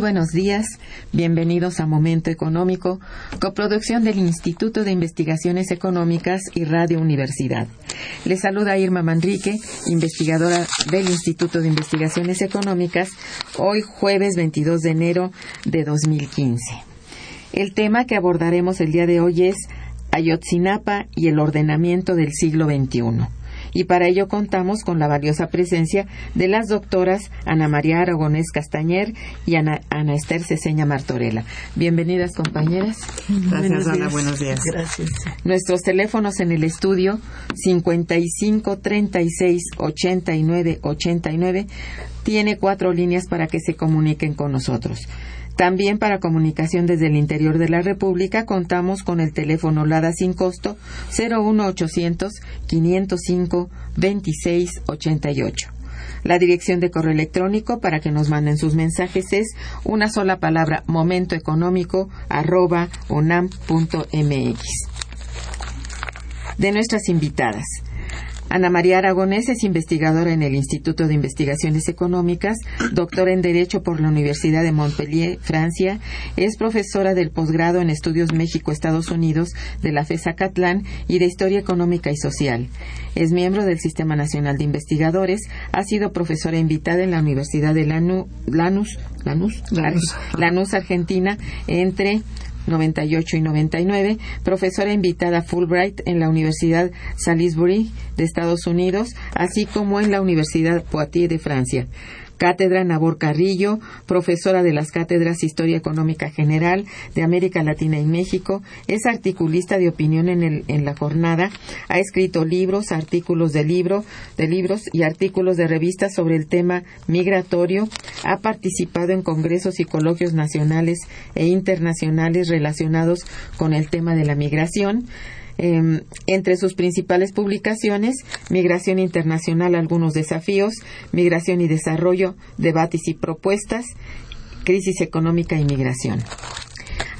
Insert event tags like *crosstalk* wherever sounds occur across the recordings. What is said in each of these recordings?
Buenos días. Bienvenidos a Momento Económico, coproducción del Instituto de Investigaciones Económicas y Radio Universidad. Les saluda Irma Manrique, investigadora del Instituto de Investigaciones Económicas, hoy jueves 22 de enero de 2015. El tema que abordaremos el día de hoy es Ayotzinapa y el ordenamiento del siglo XXI y para ello contamos con la valiosa presencia de las doctoras Ana María Aragonés Castañer y Ana, Esther Ceseña Martorella. Bienvenidas, compañeras. Gracias, Ana. Buenos días. Gracias. Nuestros teléfonos en el estudio 55 36 89 89 tiene cuatro líneas para que se comuniquen con nosotros. También para comunicación desde el interior de la República contamos con el teléfono LADA sin costo 01800 505 2688. La dirección de correo electrónico para que nos manden sus mensajes es una sola palabra momentoeconómico arroba unam.mx. De nuestras invitadas. Ana María Aragonés es investigadora en el Instituto de Investigaciones Económicas, doctora en Derecho por la Universidad de Montpellier, Francia, es profesora del posgrado en Estudios México-Estados Unidos de la FESA Catlán y de Historia Económica y Social. Es miembro del Sistema Nacional de Investigadores, ha sido profesora invitada en la Universidad de Lanús, Lanús, Lanús, Lanús Argentina, entre 98 y 99, profesora invitada Fulbright en la Universidad Salisbury de Estados Unidos, así como en la Universidad Poitiers de Francia. Cátedra Nabor Carrillo, profesora de las cátedras Historia Económica General de América Latina y México, es articulista de opinión en, en la jornada, ha escrito libros, artículos de libro, de libros y artículos de revistas sobre el tema migratorio, ha participado en congresos y coloquios nacionales e internacionales relacionados con el tema de la migración, Em, entre sus principales publicaciones, Migración Internacional, algunos desafíos, Migración y Desarrollo, debates y propuestas, Crisis económica y migración.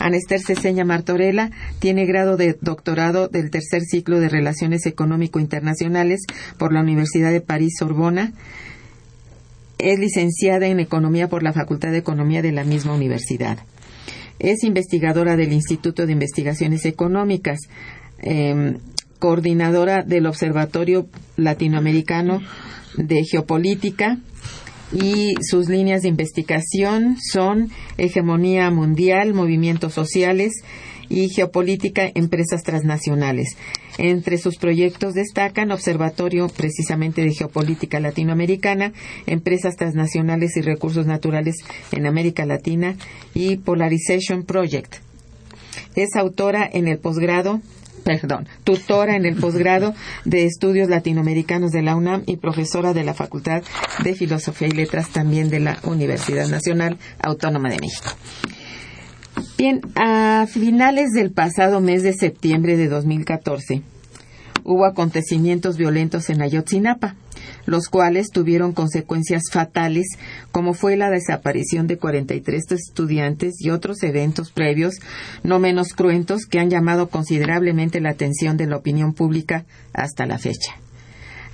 Anester Ceseña Martorella tiene grado de doctorado del tercer ciclo de Relaciones Económico-Internacionales por la Universidad de París Sorbona. Es licenciada en Economía por la Facultad de Economía de la misma universidad. Es investigadora del Instituto de Investigaciones Económicas. Em, coordinadora del Observatorio Latinoamericano de Geopolítica y sus líneas de investigación son hegemonía mundial, movimientos sociales y geopolítica, empresas transnacionales. Entre sus proyectos destacan Observatorio precisamente de Geopolítica Latinoamericana, Empresas Transnacionales y Recursos Naturales en América Latina y Polarization Project. Es autora en el posgrado perdón, tutora en el *laughs* posgrado de estudios latinoamericanos de la UNAM y profesora de la Facultad de Filosofía y Letras también de la Universidad Nacional Autónoma de México. Bien, a finales del pasado mes de septiembre de 2014 hubo acontecimientos violentos en Ayotzinapa los cuales tuvieron consecuencias fatales, como fue la desaparición de 43 estudiantes y otros eventos previos no menos cruentos que han llamado considerablemente la atención de la opinión pública hasta la fecha.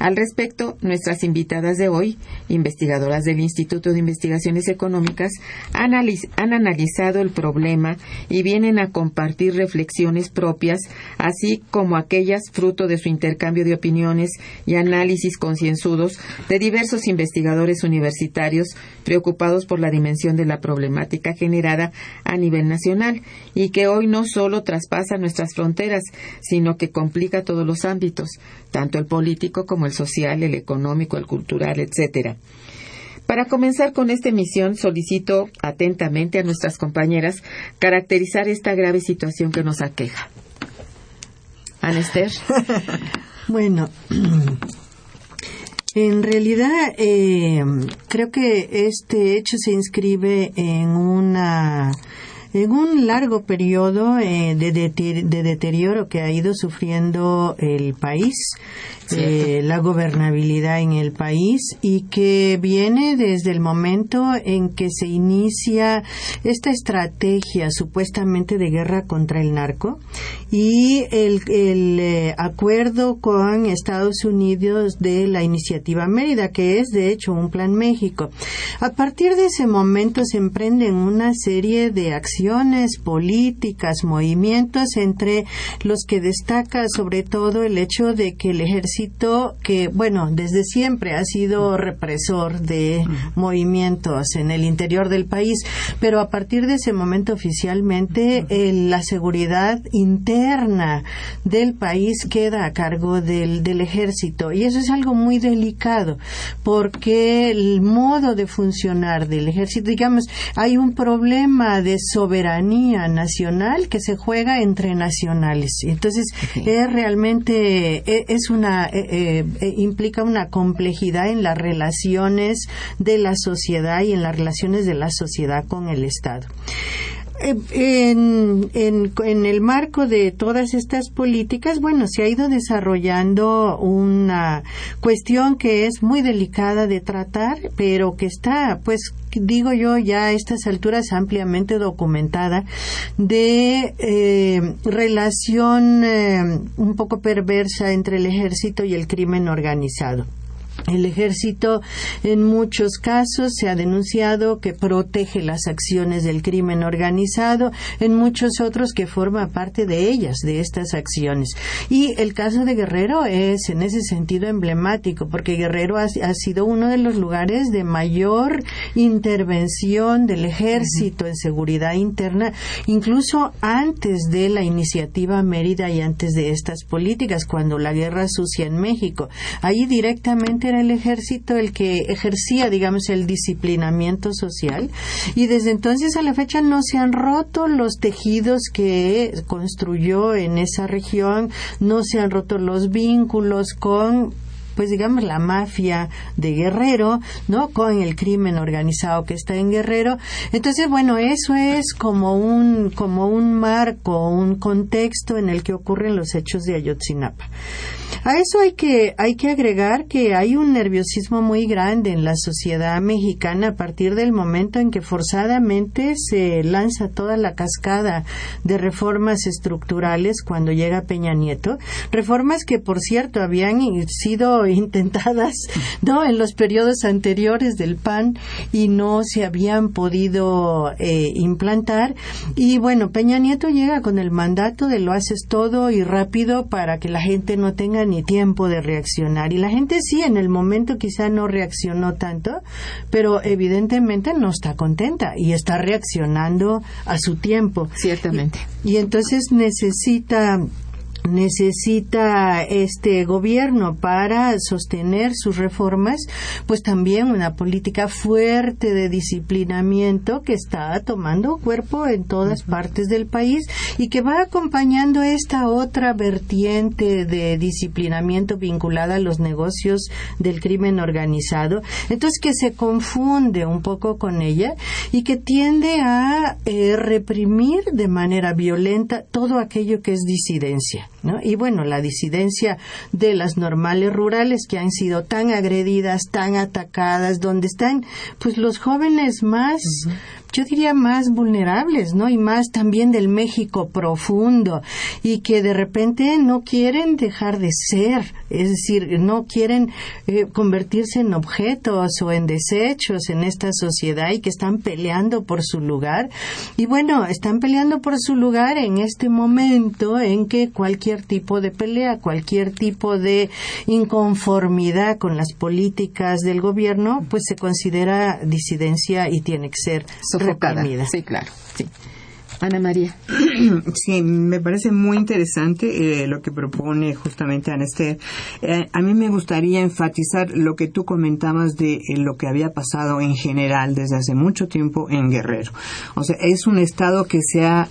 Al respecto, nuestras invitadas de hoy, investigadoras del Instituto de Investigaciones Económicas, han, analizado el problema y vienen a compartir reflexiones propias, así como aquellas fruto de su intercambio de opiniones y análisis concienzudos de diversos investigadores universitarios preocupados por la dimensión de la problemática generada a nivel nacional y que hoy no solo traspasa nuestras fronteras, sino que complica todos los ámbitos, tanto el político como el social, el económico, el cultural, etcétera. Para comenzar con esta emisión, solicito atentamente a nuestras compañeras caracterizar esta grave situación que nos aqueja. Anester. *laughs* bueno, *clears throat* en realidad eh, creo que este hecho se inscribe en una en un largo periodo eh, de, de, deterioro que ha ido sufriendo el país eh, la gobernabilidad en el país y que viene desde el momento en que se inicia esta estrategia supuestamente de guerra contra el narco y el, eh, acuerdo con Estados Unidos de la iniciativa Mérida, que es de hecho un plan México. A partir de ese momento se emprenden una serie de acciones políticas, movimientos, entre los que destaca sobre todo el hecho de que el ejército que, bueno, desde siempre ha sido represor de movimientos en el interior del país, pero a partir de ese momento oficialmente la seguridad interna del país queda a cargo del, del ejército. Y eso es algo muy delicado porque el modo de funcionar del ejército, digamos, hay un problema de soberanía nacional que se juega entre nacionales. Entonces, es realmente e, es una eh, eh, implica una complejidad en las relaciones de la sociedad y en las relaciones de la sociedad con el Estado. Eh, en, el marco de todas estas políticas, bueno, se ha ido desarrollando una cuestión que es muy delicada de tratar, pero que está, pues, digo yo, ya a estas alturas ampliamente documentada de eh, relación eh, un poco perversa entre el ejército y el crimen organizado. El ejército en muchos casos se ha denunciado que protege las acciones del crimen organizado, en muchos otros que forma parte de ellas, de estas acciones. Y el caso de Guerrero es en ese sentido emblemático, porque Guerrero ha, sido uno de los lugares de mayor intervención del ejército en seguridad interna, incluso antes de la iniciativa Mérida y antes de estas políticas, cuando la guerra sucia en México. Allí directamente el ejército el que ejercía, digamos, el disciplinamiento social y desde entonces a la fecha no se han roto los tejidos que construyó en esa región, no se han roto los vínculos con pues digamos la mafia de Guerrero, ¿no? Con el crimen organizado que está en Guerrero. Entonces, bueno, eso es como un como un marco, un contexto en el que ocurren los hechos de Ayotzinapa. A eso hay que, hay que agregar que hay un nerviosismo muy grande en la sociedad mexicana a partir del momento en que forzadamente se lanza toda la cascada de reformas estructurales cuando llega Peña Nieto. Reformas que, por cierto, habían sido *laughs* intentadas ¿no? en los periodos anteriores del PAN y no se habían podido eh, implantar. Y bueno, Peña Nieto llega con el mandato de lo haces todo y rápido para que la gente no tenga ni tiempo de reaccionar. Y la gente sí, en el momento quizá no reaccionó tanto, pero evidentemente no está contenta y está reaccionando a su tiempo. Ciertamente. y, y entonces necesita necesita este gobierno para sostener sus reformas, pues también una política fuerte de disciplinamiento que está tomando cuerpo en todas partes del país y que va acompañando esta otra vertiente de disciplinamiento vinculada a los negocios del crimen organizado. Entonces que se confunde un poco con ella y que tiende a eh, reprimir de manera violenta todo aquello que es disidencia. Y bueno, la disidencia de las normales rurales que han sido tan agredidas, tan atacadas, donde están pues los jóvenes más yo diría más vulnerables, ¿no? Y más también del México profundo y que de repente no quieren dejar de ser, es decir, no quieren eh, convertirse en objetos o en desechos en esta sociedad y que están peleando por su lugar. Y bueno, están peleando por su lugar en este momento en que cualquier tipo de pelea, cualquier tipo de inconformidad con las políticas del gobierno, pues se considera disidencia y tiene que ser Sí, claro. Sí. Ana María. *clears throat* Sí, me parece muy interesante eh, lo que propone justamente Anester. Eh, a mí me gustaría enfatizar lo que tú comentabas de eh, lo que había pasado en general desde hace mucho tiempo en Guerrero. O sea, es un estado que se ha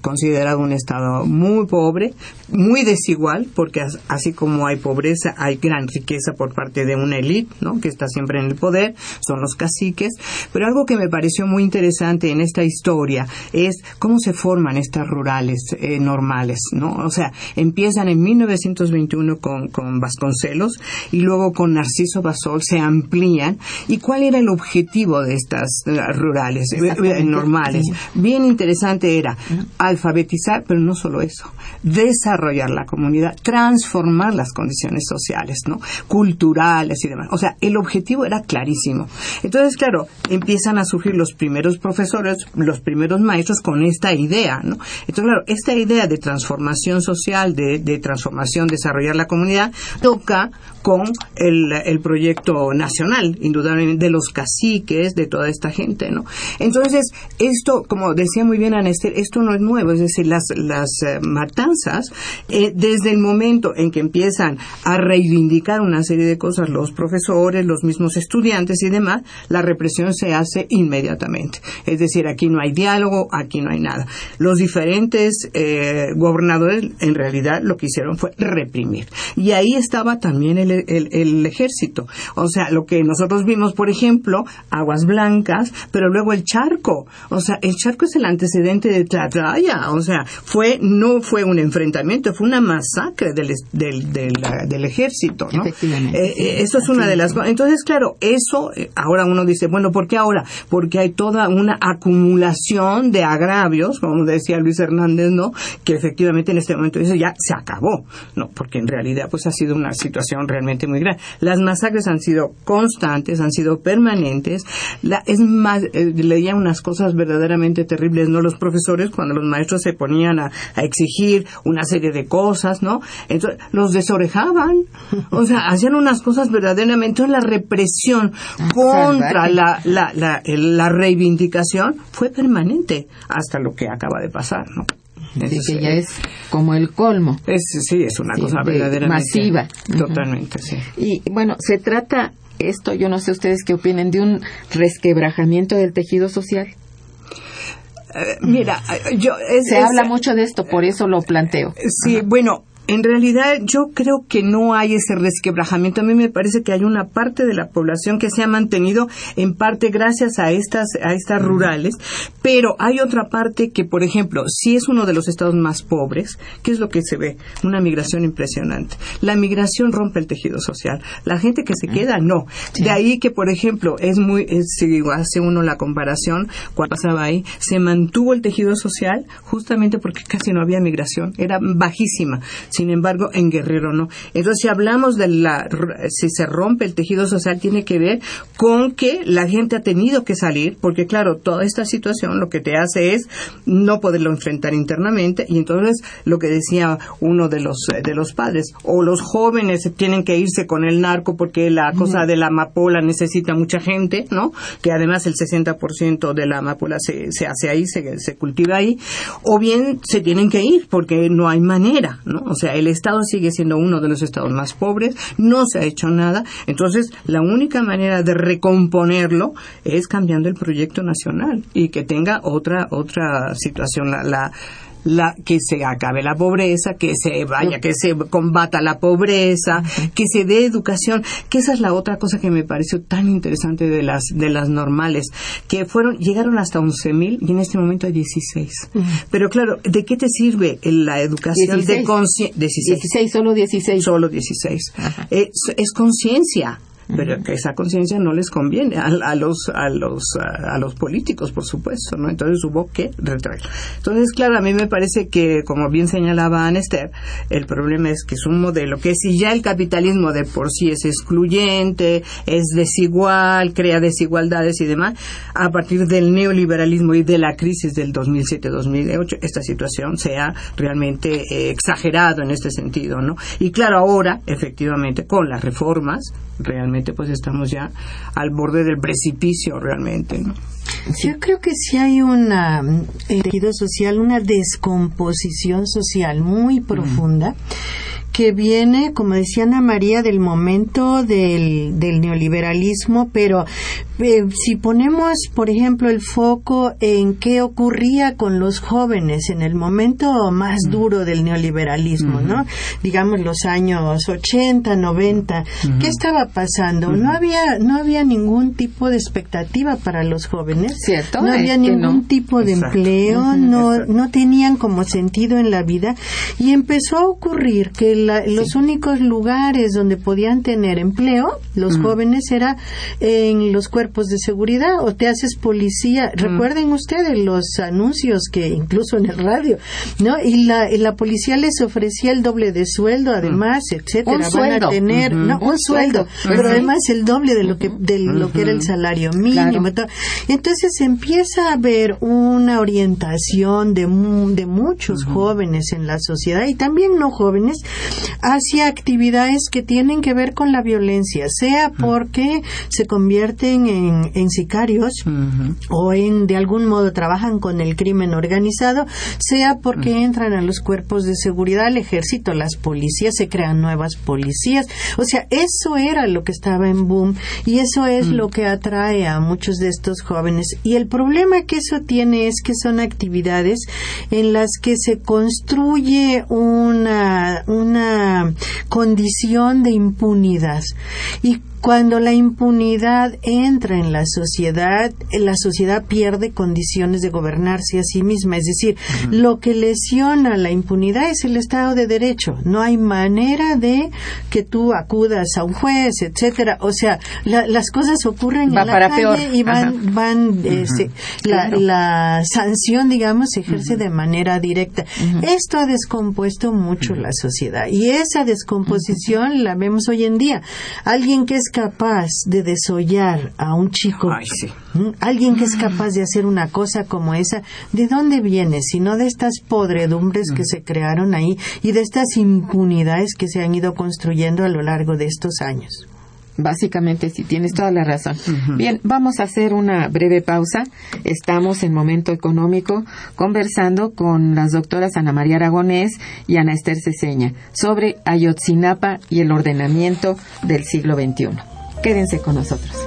considerado un estado muy pobre, muy desigual, porque así como hay pobreza, hay gran riqueza por parte de una élite, ¿no? Que está siempre en el poder, son los caciques. Pero algo que me pareció muy interesante en esta historia es cómo se forman estas rurales eh, normales, ¿no? O sea, empiezan en 1921 con, con Vasconcelos y luego con Narciso Basol se amplían. ¿Y cuál era el objetivo de estas eh, rurales eh, normales? Bien interesante era alfabetizar, pero no solo eso, desarrollar la comunidad, transformar las condiciones sociales, ¿no? Culturales y demás. O sea, el objetivo era clarísimo. Entonces, claro, empiezan a surgir los primeros profesores, los primeros maestros con esta idea, ¿no? Entonces, claro, esta idea de transformación social, de, de transformación, desarrollar la comunidad, toca con el, el, proyecto nacional, indudablemente, de los caciques, de toda esta gente, ¿no? Entonces, esto, como decía muy bien Anester, esto no es nuevo, es decir, las, las eh, matanzas, eh, desde el momento en que empiezan a reivindicar una serie de cosas los profesores, los mismos estudiantes y demás, la represión se hace inmediatamente. Es decir, aquí no hay diálogo, aquí no hay nada. Los diferentes eh, gobernadores en realidad lo que hicieron fue reprimir. Y ahí estaba también el, el, ejército. O sea, lo que nosotros vimos, por ejemplo, Aguas Blancas, pero luego el Charco. O sea, el Charco es el antecedente de Tlatlaya. O sea, fue, no fue un enfrentamiento, fue una masacre del, del, del, ejército, ¿no? Efectivamente. Eh, eh, eso es una de las cosas. Entonces, claro, eso, ahora uno dice, bueno, ¿por qué ahora? Porque hay toda una acumulación de agravios como decía Luis Hernández, ¿no? Que efectivamente en este momento dice ya se acabó, ¿no? Porque en realidad pues ha sido una situación realmente muy grave. Las masacres han sido constantes, han sido permanentes. La, es más, eh, leía unas cosas verdaderamente terribles, ¿no? Los profesores cuando los maestros se ponían a, exigir una serie de cosas, ¿no? Entonces los desorejaban, o sea, hacían unas cosas verdaderamente. la represión ah, contra la, la, la, la reivindicación fue permanente hasta lo que acaba de pasar, ¿no? Así que ya es como el colmo. Es, sí, es una cosa verdaderamente masiva. Totalmente, sí. Y bueno, se trata esto, yo no sé ustedes qué opinen, de un resquebrajamiento del tejido social. Eh, mira, yo... se habla mucho de esto, por eso lo planteo. Sí, bueno, en realidad yo creo que no hay ese resquebrajamiento. A mí me parece que hay una parte de la población que se ha mantenido en parte gracias a estas a estas rurales, pero hay otra parte que, por ejemplo, si es uno de los estados más pobres, ¿qué es lo que se ve? Una migración impresionante. La migración rompe el tejido social. La gente que se queda no. De ahí que, por ejemplo, es muy si hace uno la comparación cuando pasaba ahí, se mantuvo el tejido social justamente porque casi no había migración, era bajísima sin embargo, en Guerrero no. Entonces, si hablamos de la, si se rompe el tejido social, tiene que ver con que la gente ha tenido que salir, porque claro, toda esta situación lo que te hace es no poderlo enfrentar internamente, y entonces lo que decía uno de los, de los padres, o los jóvenes tienen que irse con el narco porque la cosa de la amapola necesita mucha gente, ¿no? Que además el 60% de la amapola se, se hace ahí, se, se cultiva ahí, o bien se tienen que ir porque no hay manera, ¿no? O sea, el Estado sigue siendo uno de los estados más pobres, no se ha hecho nada, entonces la única manera de recomponerlo es cambiando el proyecto nacional y que tenga otra otra situación la la, que se acabe la pobreza, que se vaya, que se combata la pobreza, que se dé educación, que esa es la otra cosa que me pareció tan interesante de las, de las normales, que fueron, llegaron hasta 11.000 y en este momento hay 16. Pero claro, ¿de qué te sirve la educación de conciencia? 16. solo 16. Solo 16. es conciencia pero que esa conciencia no les conviene a, los a los a, los políticos por supuesto no entonces hubo que retraer. Entonces claro a mí me parece que como bien señalaba Anester el problema es que es un modelo que si ya el capitalismo de por sí es excluyente es desigual crea desigualdades y demás a partir del neoliberalismo y de la crisis del 2007-2008 esta situación se ha realmente eh, exagerado en este sentido no y claro ahora efectivamente con las reformas realmente pues estamos ya al borde del precipicio realmente, ¿no? Yo creo que sí hay una tejido social, una descomposición social muy profunda que viene, como decía Ana María, del momento del, del neoliberalismo, pero eh, si ponemos, por ejemplo, el foco en qué ocurría con los jóvenes en el momento más duro del neoliberalismo, ¿no? Digamos los años 80, 90, ¿qué estaba pasando? No había no había ningún tipo de expectativa para los jóvenes, ¿cierto? No había ningún tipo de empleo, no no tenían como sentido en la vida. Y empezó a ocurrir que los únicos lugares donde podían tener empleo, los jóvenes, era en los cuerpos de seguridad o te haces policía. Recuerden ustedes los anuncios que incluso en el radio, ¿no? Y la, la policía les ofrecía el doble de sueldo, además, etcétera. Un sueldo. a tener, no, un, sueldo, pero además el doble de lo que, de lo que era el salario mínimo. Entonces empieza a haber una orientación de, de muchos jóvenes en la sociedad y también no jóvenes hacia actividades que tienen que ver con la violencia, sea porque se convierten en, sicarios o en de algún modo trabajan con el crimen organizado, sea porque entran a los cuerpos de seguridad, al ejército, las policías, se crean nuevas policías. O sea, eso era lo que estaba en boom y eso es lo que atrae a muchos de estos jóvenes. Y el problema que eso tiene es que son actividades en las que se construye una, una condición de impunidad. Y cuando la impunidad entra en la sociedad, la sociedad pierde condiciones de gobernarse a sí misma. Es decir, lo que lesiona la impunidad es el Estado de Derecho. No hay manera de que tú acudas a un juez, etcétera. O sea, las cosas ocurren en la calle y van, van, este, la, sanción, digamos, se ejerce de manera directa. Esto ha descompuesto mucho la sociedad y esa descomposición la vemos hoy en día. Alguien que es capaz de desollar a un chico, alguien que es capaz de hacer una cosa como esa, ¿de dónde viene? Sino de estas podredumbres que se crearon ahí y de estas impunidades que se han ido construyendo a lo largo de estos años. Básicamente sí, tienes toda la razón. Bien, vamos a hacer una breve pausa. Estamos en Momento Económico conversando con las doctoras Ana María Aragonés y Ana Esther Ceseña sobre Ayotzinapa y el ordenamiento del siglo XXI. Quédense con nosotros.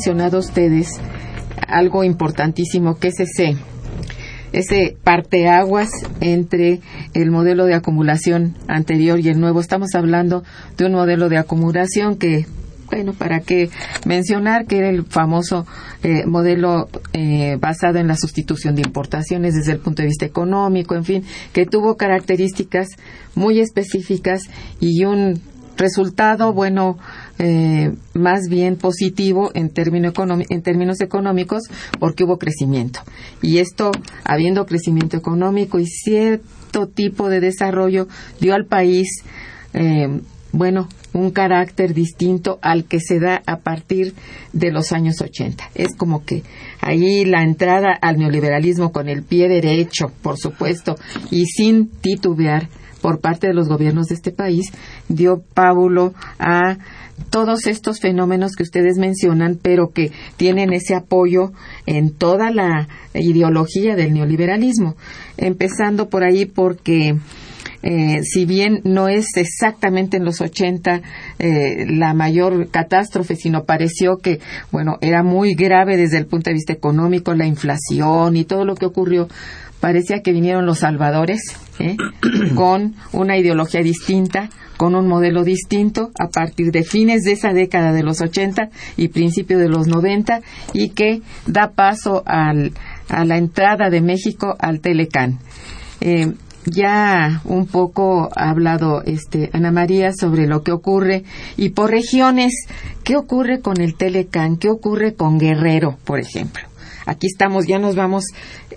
Mencionado ustedes algo importantísimo que es ese, ese parteaguas entre el modelo de acumulación anterior y el nuevo. Estamos hablando de un modelo de acumulación que, bueno, para qué mencionar que era el famoso eh, modelo eh, basado en la sustitución de importaciones desde el punto de vista económico, en fin, que tuvo características muy específicas y un resultado, bueno, eh, más bien positivo en, término en términos económicos porque hubo crecimiento. Y esto, habiendo crecimiento económico y cierto tipo de desarrollo, dio al país, eh, bueno, un carácter distinto al que se da a partir de los años 80. Es como que ahí la entrada al neoliberalismo con el pie derecho, por supuesto, y sin titubear por parte de los gobiernos de este país dio pábulo a todos estos fenómenos que ustedes mencionan, pero que tienen ese apoyo en toda la ideología del neoliberalismo. Empezando por ahí porque eh, si bien no es exactamente en los 80 eh, la mayor catástrofe, sino pareció que, bueno, era muy grave desde el punto de vista económico, la inflación y todo lo que ocurrió, parecía que vinieron los salvadores ¿eh? *clears throat* con una ideología distinta, con un modelo distinto a partir de fines de esa década de los 80 y principio de los 90 y que da paso al, a la entrada de México al Telecán. Eh, ya un poco ha hablado este, Ana María sobre lo que ocurre y por regiones, ¿qué ocurre con el Telecán? ¿Qué ocurre con Guerrero, por ejemplo? Aquí estamos, ya nos vamos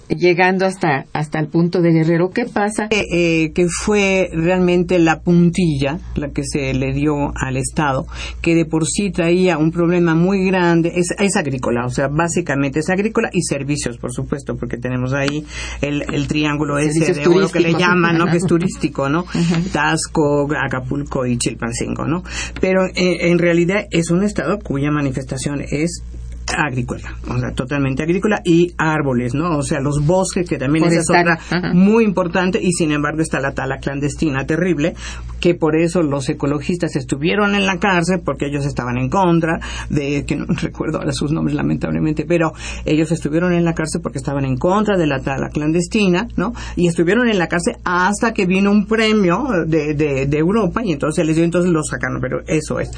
llegando hasta, hasta el punto de Guerrero. ¿Qué pasa? Eh, eh, que fue realmente la puntilla la que se le dio al Estado, que de por sí traía un problema muy grande. Es, es agrícola, o sea, básicamente es agrícola y servicios, por supuesto, porque tenemos ahí el, el triángulo ese de oro que le llaman, ¿no? que es turístico, ¿no? Tasco, Acapulco y Chilpancingo, ¿no? Pero eh, en realidad es un Estado cuya manifestación es agrícola, o sea, totalmente agrícola y árboles, ¿no? O sea, los bosques, que también es otra muy importante y sin embargo está la tala clandestina terrible, que por eso los ecologistas estuvieron en la cárcel porque ellos estaban en contra de, que no *laughs* recuerdo ahora sus nombres lamentablemente, pero ellos estuvieron en la cárcel porque estaban en contra de la tala clandestina, ¿no? Y estuvieron en la cárcel hasta que vino un premio de, de, de Europa y entonces les dio, entonces los sacaron, pero eso es.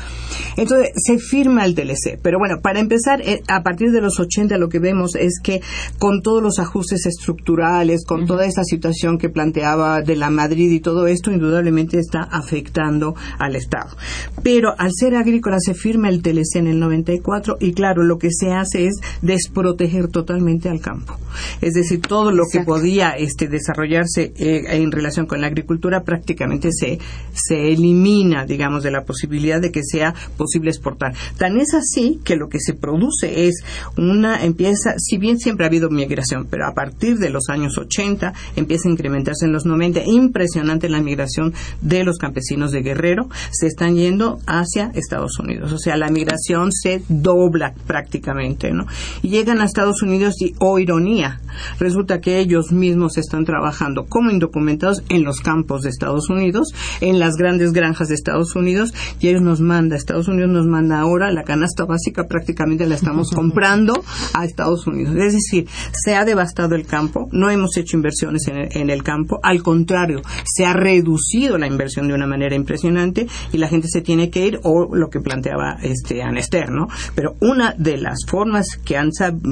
Entonces se firma el TLC, pero bueno, para empezar, eh, a partir de los 80 lo que vemos es que con todos los ajustes estructurales, con toda esta situación que planteaba de la Madrid y todo esto, indudablemente está afectando al Estado. Pero al ser agrícola se firma el TLC en el 94 y claro, lo que se hace es desproteger totalmente al campo. Es decir, todo lo que podía este, desarrollarse eh, en relación con la agricultura prácticamente se, se elimina, digamos, de la posibilidad de que sea posible exportar. Tan es así que lo que se produce es una empieza, si bien siempre ha habido migración, pero a partir de los años 80 empieza a incrementarse en los 90, impresionante la migración de los campesinos de Guerrero, se están yendo hacia Estados Unidos. O sea, la migración se dobla prácticamente, ¿no? Llegan a Estados Unidos y, oh ironía, resulta que ellos mismos están trabajando como indocumentados en los campos de Estados Unidos, en las grandes granjas de Estados Unidos, y ellos nos manda, Estados Unidos nos manda ahora la canasta básica prácticamente la estamos comprando a Estados Unidos. Es decir, se ha devastado el campo, no hemos hecho inversiones en el, campo, al contrario, se ha reducido la inversión de una manera impresionante y la gente se tiene que ir, o lo que planteaba este Anester, ¿no? Pero una de las formas que han,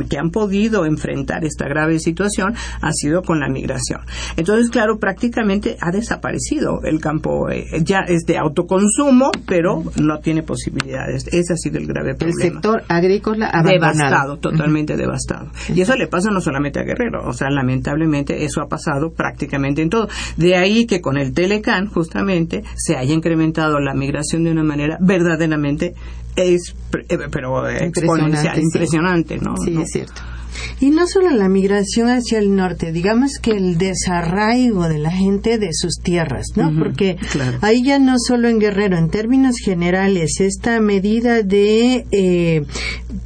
que han podido enfrentar esta grave situación ha sido con la migración. Entonces, claro, prácticamente ha desaparecido el campo, eh, ya es de autoconsumo, pero no tiene posibilidades. Ese ha sido el grave problema. El sector agrícola devastado, totalmente devastado. Y eso le pasa no solamente a Guerrero, o sea, lamentablemente eso ha pasado prácticamente en todo. De ahí que con el Telecan, justamente, se haya incrementado la migración de una manera verdaderamente es eh, pero exponencial, impresionante, ¿no? Sí, es cierto. Y no solo la migración hacia el norte, digamos que el desarraigo de la gente de sus tierras, ¿no? Porque ahí ya no solo en Guerrero, en términos generales, esta medida de eh,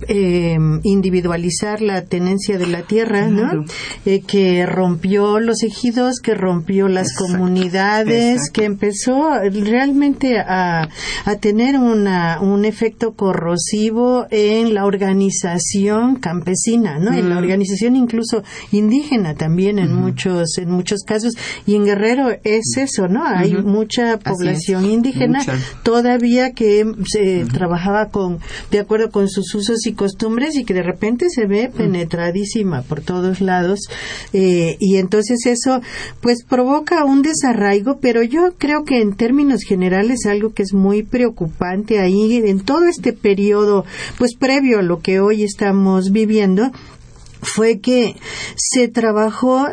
eh, individualizar la tenencia de la tierra, ¿no? Eh, que rompió los ejidos, que rompió las comunidades, que empezó realmente a, a tener una, un efecto corrosivo en la organización campesina, ¿no? En la organización incluso indígena también en muchos en muchos casos. Y en Guerrero es eso, ¿no? Hay mucha población indígena todavía que se trabajaba con de acuerdo con sus usos y costumbres y que de repente se ve penetradísima por todos lados. Eh, y entonces eso pues provoca un desarraigo, pero yo creo que en términos generales algo que es muy preocupante ahí en todo este periodo pues previo a lo que hoy estamos viviendo fue que se trabajó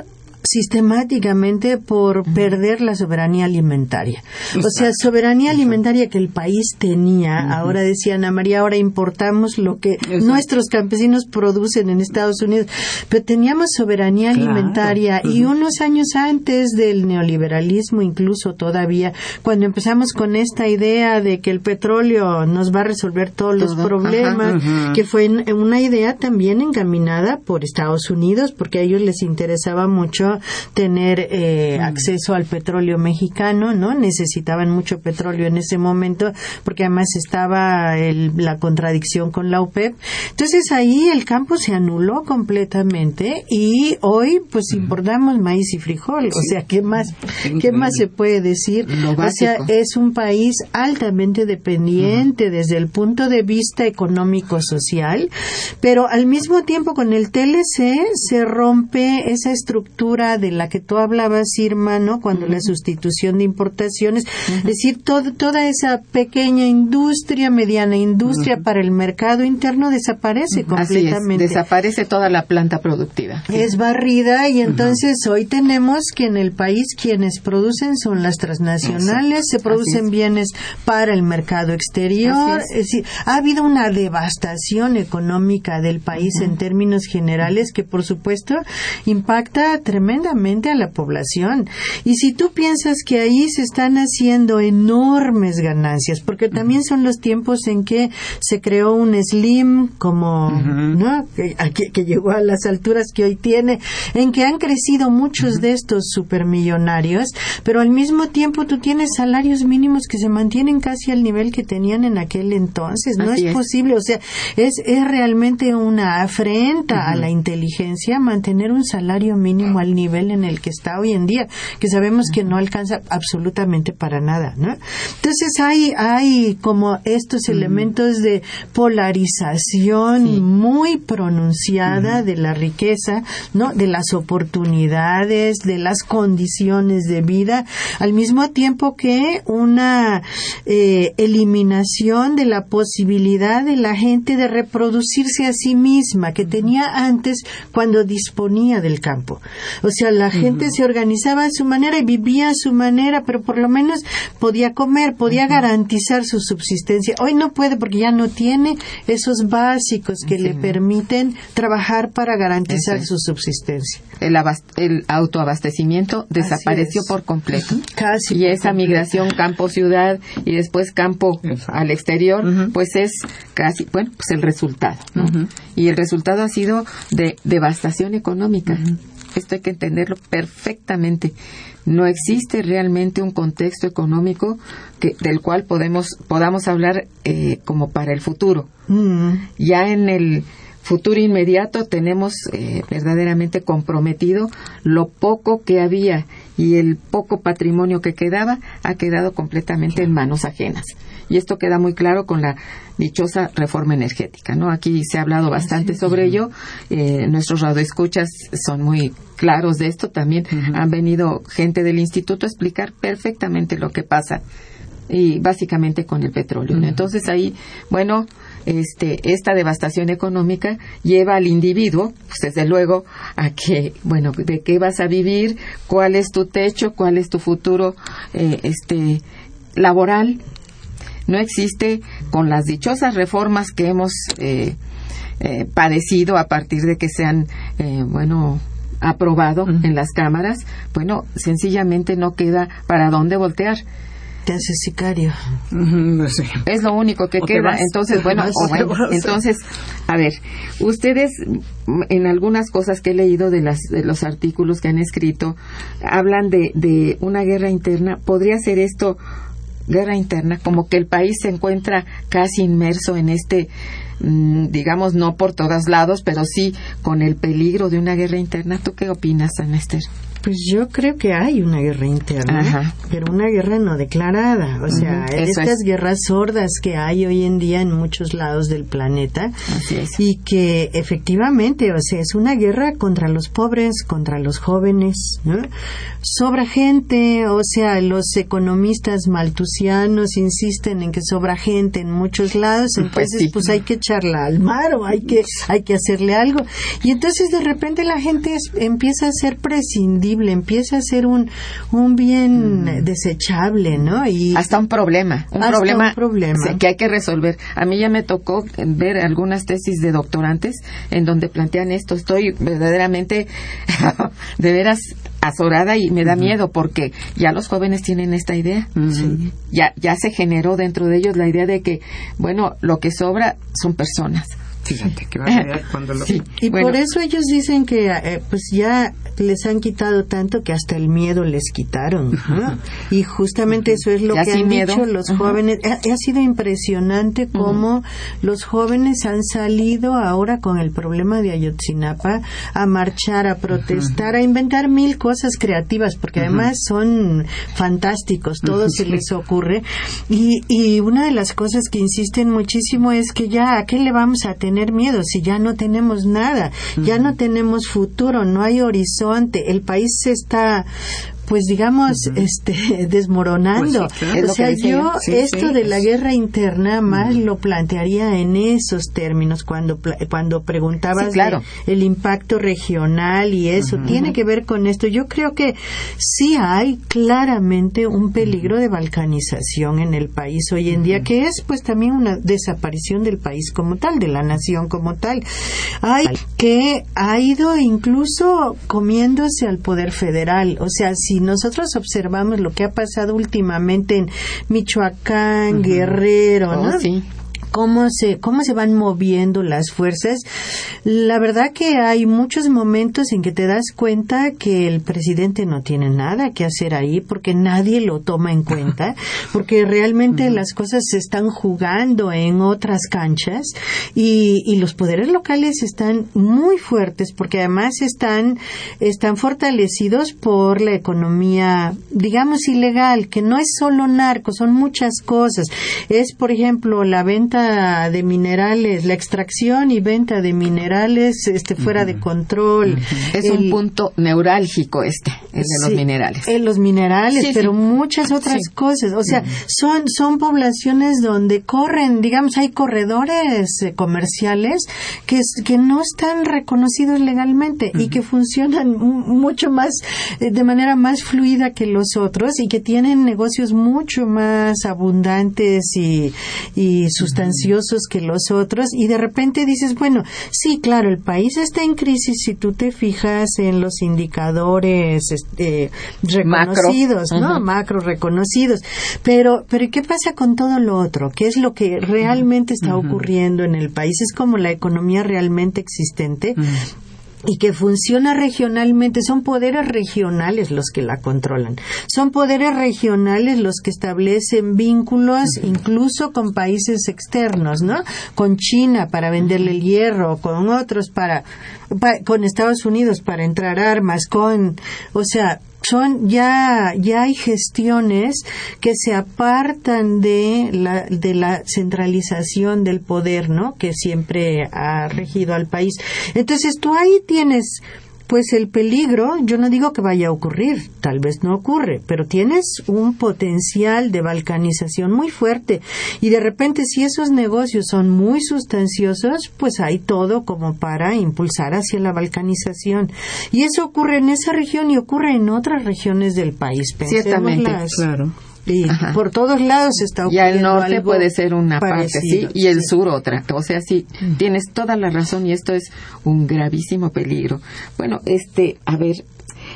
sistemáticamente por perder la soberanía alimentaria. O sea, soberanía alimentaria que el país tenía, ahora decía Ana María, ahora importamos lo que nuestros campesinos producen en Estados Unidos, pero teníamos soberanía alimentaria y unos años antes del neoliberalismo, incluso todavía, cuando empezamos con esta idea de que el petróleo nos va a resolver todos los problemas, que fue una idea también encaminada por Estados Unidos, porque a ellos les interesaba mucho tener eh, mm. acceso al petróleo mexicano, ¿no? Necesitaban mucho petróleo en ese momento porque además estaba la contradicción con la OPEP. Entonces ahí el campo se anuló completamente y hoy pues importamos maíz y frijol. O sea, ¿qué más, qué más se puede decir? O sea, es un país altamente dependiente desde el punto de vista económico-social, pero al mismo tiempo con el TLC se rompe esa estructura de la que tú hablabas, Irma, ¿no? Cuando la sustitución de importaciones, es decir, toda esa pequeña industria, mediana industria para el mercado interno desaparece completamente. desaparece toda la planta productiva. Es barrida y entonces hoy tenemos que en el país quienes producen son las transnacionales, se producen bienes para el mercado exterior, es. decir, ha habido una devastación económica del país en términos generales que por supuesto impacta tremendamente tremendamente a la población. Y si tú piensas que ahí se están haciendo enormes ganancias, porque también son los tiempos en que se creó un Slim como, ¿no? Que, llegó a las alturas que hoy tiene, en que han crecido muchos de estos supermillonarios, pero al mismo tiempo tú tienes salarios mínimos que se mantienen casi al nivel que tenían en aquel entonces. No es, posible, o sea, es, es realmente una afrenta a la inteligencia mantener un salario mínimo al nivel nivel en el que está hoy en día, que sabemos que no alcanza absolutamente para nada, ¿no? Entonces hay, hay como estos elementos de polarización muy pronunciada de la riqueza, ¿no? De las oportunidades, de las condiciones de vida, al mismo tiempo que una eh, eliminación de la posibilidad de la gente de reproducirse a sí misma que tenía antes cuando disponía del campo. O sea, la gente se organizaba a su manera y vivía a su manera, pero por lo menos podía comer, podía garantizar su subsistencia. Hoy no puede porque ya no tiene esos básicos que le permiten trabajar para garantizar su subsistencia. El, el autoabastecimiento desapareció por completo. *laughs* Casi. Y esa migración campo-ciudad y después campo al exterior, pues es casi, bueno, pues el resultado. Y el resultado ha sido de devastación económica. Esto hay que entenderlo perfectamente. No existe realmente un contexto económico que, del cual podemos, podamos hablar eh, como para el futuro. Ya en el futuro inmediato tenemos eh, verdaderamente comprometido lo poco que había y el poco patrimonio que quedaba ha quedado completamente en manos ajenas. Y esto queda muy claro con la dichosa reforma energética, ¿no? Aquí se ha hablado bastante sobre ello. Eh, nuestros radioescuchas son muy claros de esto. También han venido gente del instituto a explicar perfectamente lo que pasa y básicamente con el petróleo. Entonces ahí, bueno, este, esta devastación económica lleva al individuo, pues desde luego, a que, bueno, de qué vas a vivir, cuál es tu techo, cuál es tu futuro, eh, este, laboral. No existe con las dichosas reformas que hemos eh, eh, padecido a partir de que se han, bueno, aprobado en las cámaras, bueno, sencillamente no queda para dónde voltear te haces sicario. Es lo único que queda. Entonces, bueno, *laughs* entonces, a ver, ustedes en algunas cosas que he leído de, las, de los artículos que han escrito, hablan de, de una guerra interna. ¿Podría ser esto guerra interna? Como que el país se encuentra casi inmerso en este digamos, no por todos lados, pero sí con el peligro de una guerra interna. ¿Tú qué opinas, Anester? Pues yo creo que hay una guerra interna, pero una guerra no declarada. O sea, estas guerras sordas que hay hoy en día en muchos lados del planeta y que efectivamente, o sea, es una guerra contra los pobres, contra los jóvenes, ¿no? Sobra gente, o sea, los economistas maltusianos insisten en que sobra gente en muchos lados, pues entonces pues, hay que echarla al mar o hay que hay que hacerle algo. Y entonces de repente la gente empieza a ser prescindible empieza a ser un, un bien mm. desechable, ¿no? Y hasta un problema, un problema, que hay que resolver. A mí ya me tocó ver algunas tesis de doctorantes en donde plantean esto. Estoy verdaderamente, *laughs* de veras, azorada y me da miedo porque ya los jóvenes tienen esta idea. Ya, ya se generó dentro de ellos la idea de que, bueno, lo que sobra son personas. Fíjate cuando lo... Y por eso ellos dicen que eh, pues ya les han quitado tanto que hasta el miedo les quitaron. Y justamente eso es lo que han dicho los jóvenes. Ha, sido impresionante cómo los jóvenes han salido ahora con el problema de Ayotzinapa a marchar, a protestar, a inventar mil cosas creativas, porque además son fantásticos, todo se les ocurre. Y, y una de las cosas que insisten muchísimo es que ya, ¿a qué le vamos a tener miedo si ya no tenemos nada? Ya no tenemos futuro, no hay horizonte el país se está pues digamos, este, *laughs* desmoronando. Pues o sea, yo esto de la guerra interna más lo plantearía en esos términos cuando cuando preguntabas claro. el impacto regional y eso. Tiene que ver con esto. Yo creo que sí hay claramente un peligro de balcanización en el país hoy en día que es pues también una desaparición del país como tal, de la nación como tal. Hay que ha ido incluso comiéndose al poder federal, o sea, si si nosotros observamos lo que ha pasado últimamente en Michoacán, Guerrero, ¿no? Oh, sí cómo se, cómo se van moviendo las fuerzas. La verdad que hay muchos momentos en que te das cuenta que el presidente no tiene nada que hacer ahí porque nadie lo toma en cuenta, *laughs* porque realmente las cosas se están jugando en otras canchas y, y los poderes locales están muy fuertes porque además están, están fortalecidos por la economía, digamos, ilegal, que no es solo narco, son muchas cosas. Es, por ejemplo, la venta de minerales, la extracción y venta de minerales este, fuera de control. Es un punto neurálgico este, el de los minerales. En los minerales, Sí, pero sí. muchas otras cosas. O sea, son, son poblaciones donde corren, digamos, hay corredores eh, comerciales que, que no están reconocidos legalmente y que funcionan mu- mucho más, eh, de manera más fluida que los otros y que tienen negocios mucho más abundantes y, y sustanciosos que los otros. Y de repente dices, bueno, sí, claro, el país está en crisis si tú te fijas en los indicadores este, reconocidos, Macro. ¿no? Macro reconocidos. Pero, pero ¿qué pasa con todo lo otro? ¿Qué es lo que realmente está ocurriendo en el país? Es como la economía realmente existente y que funciona regionalmente. Son poderes regionales los que la controlan. Son poderes regionales los que establecen vínculos incluso con países externos, ¿no? Con China para venderle el hierro, con otros para, pa- con Estados Unidos para entrar armas, con, o sea, son ya ya hay gestiones que se apartan de la de la centralización del poder no que siempre ha regido al país. Entonces tú ahí tienes pues el peligro, yo no digo que vaya a ocurrir, tal vez no ocurre, pero tienes un potencial de balcanización muy fuerte y de repente si esos negocios son muy sustanciosos, pues hay todo como para impulsar hacia la balcanización. Y eso ocurre en esa región y ocurre en otras regiones del país. Ciertamente. Claro. Y Ajá. por todos lados está Y ocurriendo al norte algo puede ser una parte, sí, y el sí. sur otra. O sea, sí, tienes toda la razón y esto es un gravísimo peligro. Bueno, este, a ver,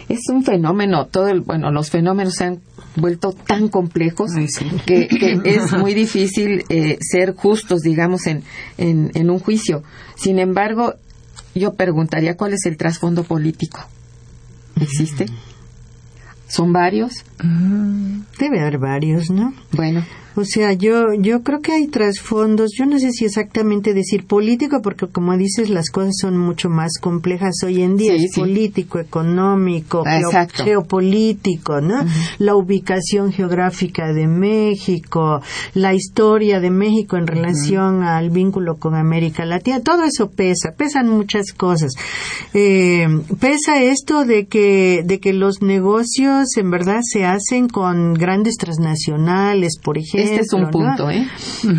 es un fenómeno, todo el, bueno, los fenómenos se han vuelto tan complejos Ay, sí. que, que *laughs* es muy difícil eh, ser justos, digamos, en, en, en un juicio. Sin embargo, yo preguntaría cuál es el trasfondo político. ¿Existe? ¿Son varios? Debe haber varios, ¿no? Bueno, O sea, yo, yo creo que hay trasfondos, yo no sé si exactamente decir político, porque como dices, las cosas son mucho más complejas hoy en día. Sí, es sí. político, económico, exacto. geopolítico, ¿no? La ubicación geográfica de México, la historia de México en relación al vínculo con América Latina, todo eso pesa, pesan muchas cosas. Eh, pesa esto de que, de que los negocios en verdad se hacen con grandes transnacionales, por ejemplo. Este es un ¿no? punto, ¿eh?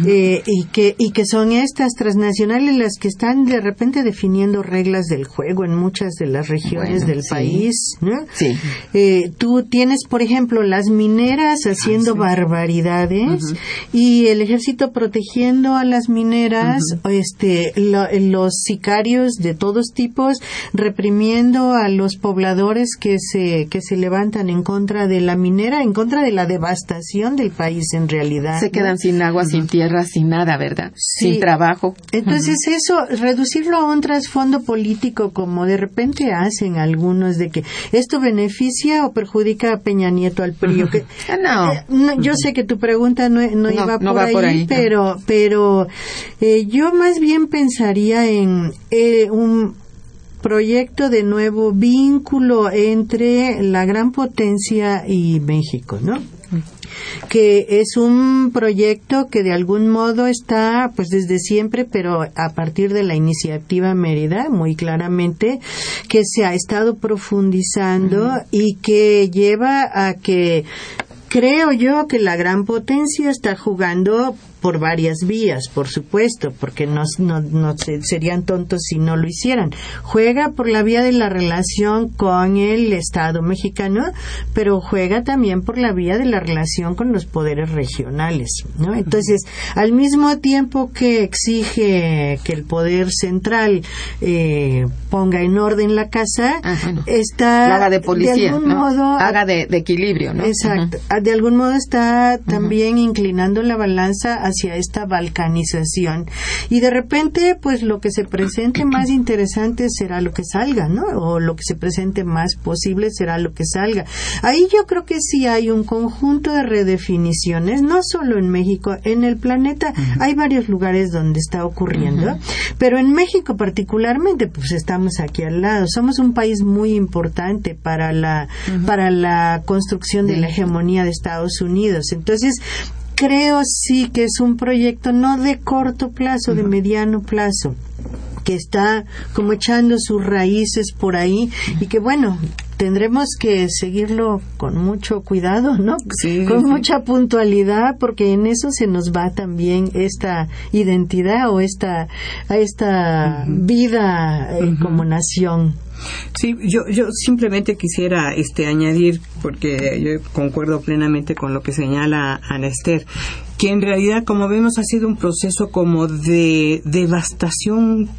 Eh, y que y que son estas transnacionales las que están de repente definiendo reglas del juego en muchas de las regiones Bueno, del sí. país ¿no? Sí. Eh, tú tienes por ejemplo las mineras haciendo barbaridades y el ejército protegiendo a las mineras este lo- los sicarios de todos tipos reprimiendo a los pobladores que se que se levantan en contra de la minera en contra de la devastación del país en realidad Se ¿no? quedan sin agua, sin tierra, sin nada, ¿verdad? Sí. Sin trabajo. Entonces eso, reducirlo a un trasfondo político como de repente hacen algunos de que esto beneficia o perjudica a Peña Nieto al PRI. que- Ah, no. Eh, no, yo sé que tu pregunta no, no iba, por, va ahí, por ahí, pero, pero eh, yo más bien pensaría en eh, un proyecto de nuevo vínculo entre la gran potencia y México, ¿no? Que es un proyecto que de algún modo está pues desde siempre pero a partir de la iniciativa Mérida muy claramente que se ha estado profundizando y que lleva a que creo yo que la gran potencia está jugando por varias vías, por supuesto, porque no, no, no se- serían tontos si no lo hicieran. Juega por la vía de la relación con el Estado mexicano, pero juega también por la vía de la relación con los poderes regionales, ¿no? Entonces, al mismo tiempo que exige que el poder central eh, ponga en orden la casa, Ah, está de policía, algún modo Haga de, de equilibrio, ¿no? Exacto. Ah, De algún modo está también inclinando la balanza hacia esta balcanización y de repente pues lo que se presente más interesante será lo que salga, ¿no? O lo que se presente más posible será lo que salga. Ahí yo creo que sí hay un conjunto de redefiniciones, no solo en México, en el planeta hay varios lugares donde está ocurriendo, pero en México particularmente pues estamos aquí al lado, somos un país muy importante para la para la construcción de la hegemonía de Estados Unidos. Entonces, creo sí que es un proyecto no de corto plazo, de mediano plazo que está como echando sus raíces por ahí y que bueno, tendremos que seguirlo con mucho cuidado, ¿no? con mucha puntualidad, porque en eso se nos va también esta identidad o esta, esta vida eh, como nación. Sí, yo, yo simplemente quisiera este, añadir, porque yo concuerdo plenamente con lo que señala Anester, que en realidad, como vemos, ha sido un proceso como de devastación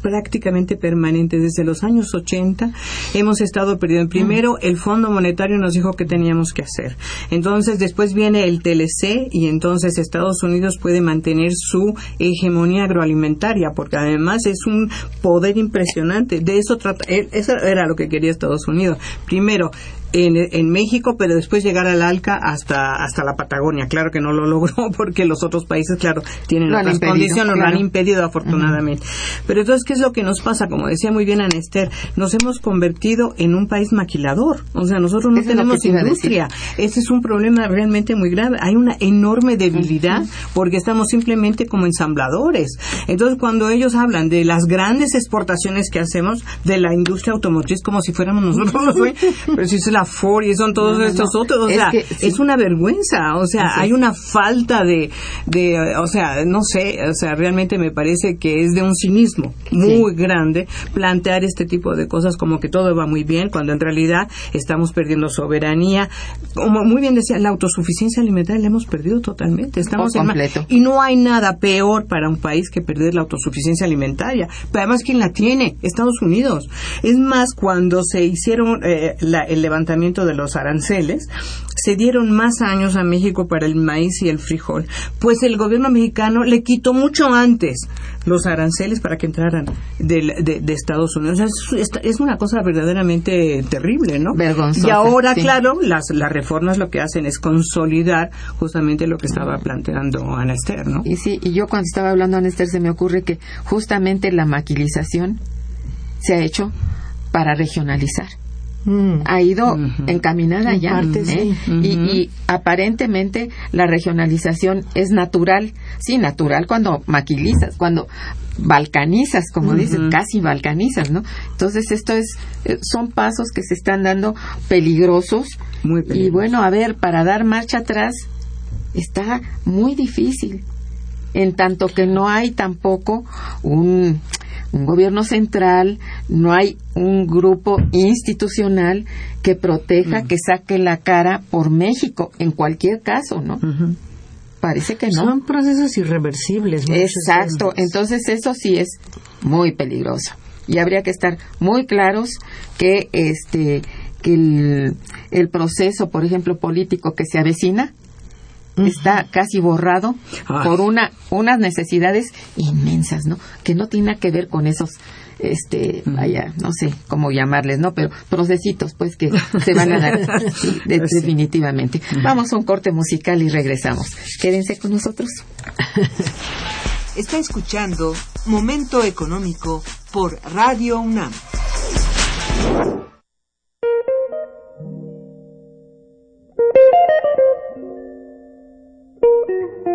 prácticamente permanente desde los años 80 hemos estado perdiendo. Primero, el Fondo Monetario nos dijo que teníamos que hacer. Entonces, después viene el TLC y entonces Estados Unidos puede mantener su hegemonía agroalimentaria porque además es un poder impresionante. De eso trata, e, eso era lo que quería Estados Unidos. Primero, en, en, México, pero después llegar al Alca hasta, hasta la Patagonia. Claro que no lo *laughs* logró porque los otros países, claro, tienen otras condiciones, lo han impedido afortunadamente. Pero entonces, ¿qué es lo que nos pasa? Como decía muy bien Anester, nos hemos convertido en un país maquilador. O sea, nosotros no tenemos industria. Ese es un problema realmente muy grave. Hay una enorme debilidad porque estamos simplemente como ensambladores. Entonces, cuando ellos hablan de las grandes exportaciones que hacemos de la industria automotriz como si fuéramos nosotros los *laughs* pero si la Ford y son todos estos otros. O sea, es una vergüenza. O sea, hay una falta de, de, o sea, no sé, o sea, realmente me parece que es de un cinismo muy grande plantear este tipo de cosas como que todo va muy bien cuando en realidad estamos perdiendo soberanía. Como muy bien decía, la autosuficiencia alimentaria la hemos perdido totalmente. Estamos en completo. Y no hay nada peor para un país que perder la autosuficiencia alimentaria. Pero además, ¿quién la tiene? Estados Unidos. Es más, cuando se hicieron eh, la, el levantamiento de los aranceles, se dieron más años a México para el maíz y el frijol, pues el gobierno mexicano le quitó mucho antes los aranceles para que entraran de, Estados Unidos. Es, es, una cosa verdaderamente terrible, ¿no? Vergonzosa, y ahora, claro, las, las reformas lo que hacen es consolidar justamente lo que estaba planteando Ana Esther, ¿no? Y sí, y yo cuando estaba hablando Ana Esther se me ocurre que justamente la maquilización se ha hecho para regionalizar. Mm. ha ido encaminada ya. ¿eh? y, aparentemente la regionalización es natural. Sí, natural cuando maquilizas, cuando balcanizas, como dices, casi balcanizas, ¿no? Entonces esto es, eh, son pasos que se están dando peligrosos. Muy Y bueno, a ver, para dar marcha atrás está muy difícil en tanto que no hay tampoco un un gobierno central, no hay un grupo institucional que proteja, que saque la cara por México, en cualquier caso, ¿no? Parece que no. Son procesos irreversibles. Exacto, entonces eso sí es muy peligroso. Y habría que estar muy claros que este que el, el proceso, por ejemplo, político que se avecina, está casi borrado por una unas necesidades inmensas, ¿no? Que no tiene que ver con esos este, vaya, no sé cómo llamarles, ¿no? Pero procesitos, pues, que se van a dar *laughs* definitivamente. Vamos a un corte musical y regresamos. Quédense con nosotros. *laughs* Está escuchando Momento Económico por Radio UNAM.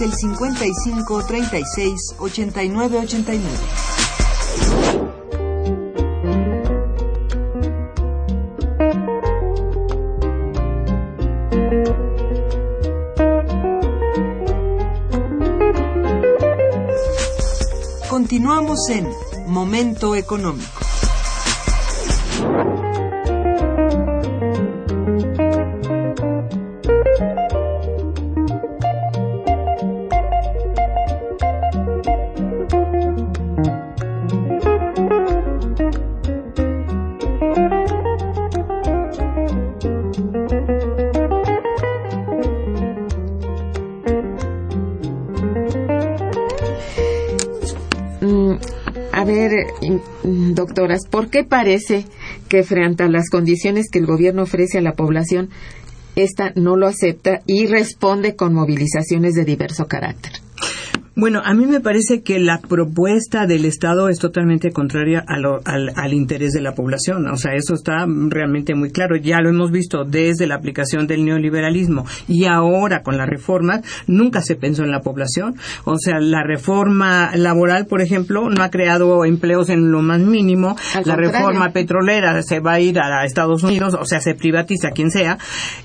el 55 36 89 89. Continuamos en Momento Económico. Qué parece que frente a las condiciones que el gobierno ofrece a la población, esta no lo acepta y responde con movilizaciones de diverso carácter? Bueno, a mí me parece que la propuesta del Estado es totalmente contraria a lo- al, al interés de la población. O sea, eso está realmente muy claro. Ya lo hemos visto desde la aplicación del neoliberalismo y ahora con la reforma, nunca se pensó en la población. O sea, la reforma laboral, por ejemplo, no ha creado empleos en lo más mínimo. Al la contrario. reforma petrolera se va a ir a Estados Unidos, o sea, se privatiza quien sea.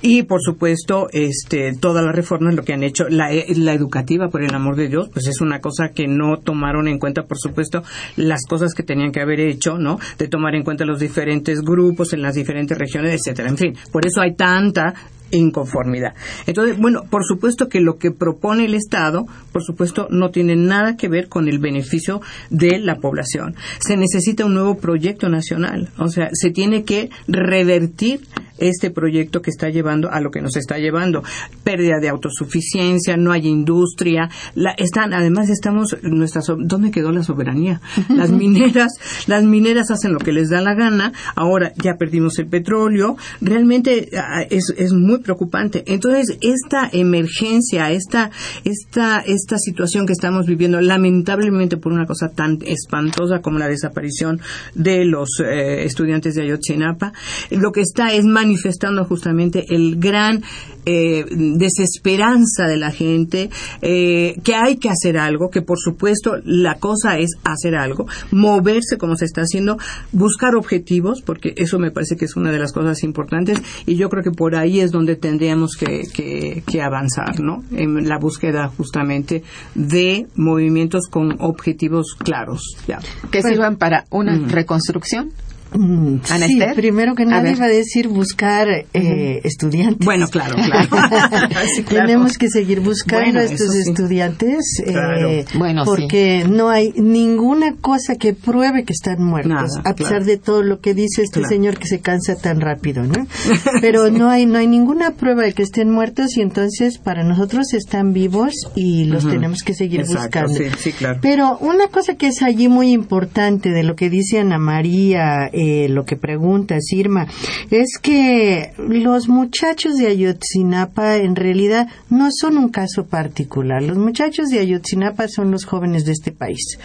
Y, por supuesto, este, todas las reformas lo que han hecho, la, la educativa, por el amor de Dios, pues es una cosa que no tomaron en cuenta, por supuesto, las cosas que tenían que haber hecho, ¿no? De tomar en cuenta los diferentes grupos en las diferentes regiones, etcétera. En fin, por eso hay tanta inconformidad. Entonces, bueno, por supuesto que lo que propone el Estado, por supuesto, no tiene nada que ver con el beneficio de la población. Se necesita un nuevo proyecto nacional, o sea, se tiene que revertir este proyecto que está llevando a lo que nos está llevando pérdida de autosuficiencia no hay industria la, están además estamos nuestra dónde quedó la soberanía *laughs* las mineras las mineras hacen lo que les da la gana ahora ya perdimos el petróleo realmente ah, es, es muy preocupante. Entonces esta emergencia esta esta esta situación que estamos viviendo lamentablemente por una cosa tan espantosa como la desaparición de los eh, estudiantes de Ayotzinapa lo que está es manifestando justamente el gran eh, desesperanza de la gente, eh, que hay que hacer algo, que por supuesto la cosa es hacer algo, moverse como se está haciendo, buscar objetivos, porque eso me parece que es una de las cosas importantes y yo creo que por ahí es donde tendríamos que, que, que avanzar, ¿no? En la búsqueda justamente de movimientos con objetivos claros. Ya. Que sirvan para una reconstrucción. Mm, Ana sí, Esther, primero que nada iba a decir buscar eh, estudiantes. Bueno, claro, claro. *laughs* Sí, claro. Tenemos que seguir buscando Bueno, a estos sí. estudiantes eh. Bueno, porque no hay ninguna cosa que pruebe que están muertos, Nada, a pesar claro. de todo lo que dice este Claro. señor que se cansa tan rápido, ¿no? *laughs* Pero no hay no hay ninguna prueba de que estén muertos y entonces para nosotros están vivos y los tenemos que seguir Exacto, buscando. sí, sí, claro. Pero una cosa que es allí muy importante de lo que dice Ana María, eh, lo que preguntas, Irma, es que los muchachos de Ayotzinapa en realidad no son un caso particular. Los muchachos de Ayotzinapa son los jóvenes de este país.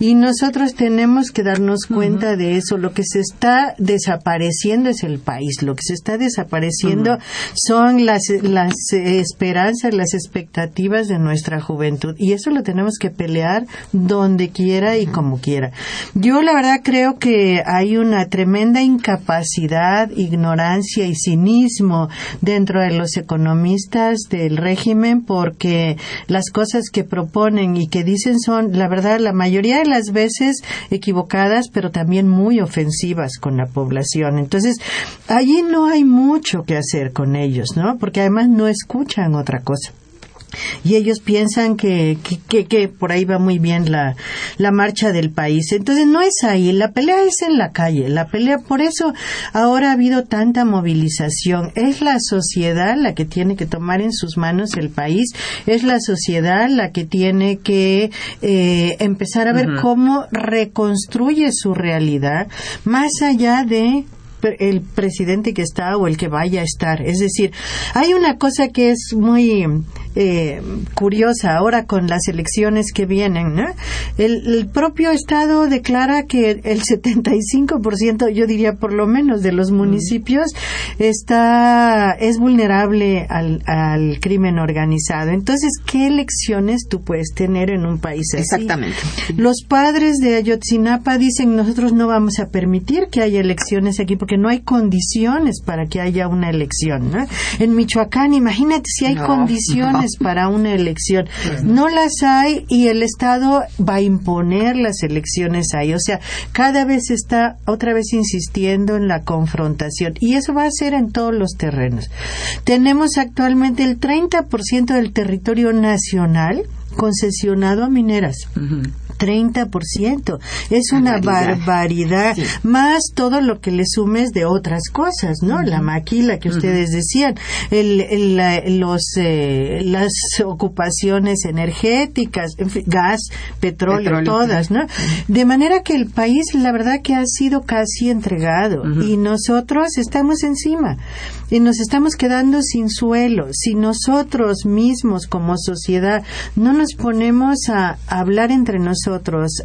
Y nosotros tenemos que darnos cuenta de eso. Lo que se está desapareciendo es el país. Lo que se está desapareciendo son las, las eh, esperanzas, las expectativas de nuestra juventud. Y eso lo tenemos que pelear donde quiera y como quiera. Yo la verdad creo que hay una tremenda incapacidad, ignorancia y cinismo dentro de los economistas del régimen porque las cosas que proponen y que dicen son, la verdad, la mayoría de las veces equivocadas, pero también muy ofensivas con la población. Entonces, allí no hay mucho que hacer con ellos, ¿no? Porque además no escuchan otra cosa y ellos piensan que, que, que, que por ahí va muy bien la, la marcha del país. Entonces no es ahí, la pelea es en la calle, la pelea, por eso ahora ha habido tanta movilización. Es la sociedad la que tiene que tomar en sus manos el país, es la sociedad la que tiene que eh, empezar a ver cómo reconstruye su realidad más allá de el presidente que está o el que vaya a estar. Es decir, hay una cosa que es muy eh, curiosa ahora con las elecciones que vienen. ¿no? El, el, propio Estado declara que el 75%, yo diría por lo menos, de los municipios está es vulnerable al, al crimen organizado. Entonces, ¿qué elecciones tú puedes tener en un país así? Exactamente. Los padres de Ayotzinapa dicen nosotros no vamos a permitir que haya elecciones aquí porque no hay condiciones para que haya una elección. ¿no? En Michoacán, imagínate si hay No, condiciones para una elección. No las hay y el Estado va a imponer las elecciones ahí. O sea, cada vez está otra vez insistiendo en la confrontación y eso va a ser en todos los terrenos. Tenemos actualmente el 30% del territorio nacional concesionado a mineras. 30%. Es una Barbaridad. Más todo lo que le sumes de otras cosas, ¿no? La maquila que ustedes decían, el, el, la- los, eh, las ocupaciones energéticas, en fin, gas, petróleo, Petróleo, todas, ¿no? De manera que el país, la verdad que ha sido casi entregado y nosotros estamos encima y nos estamos quedando sin suelo. Si nosotros mismos como sociedad no nos ponemos a hablar entre nosotros,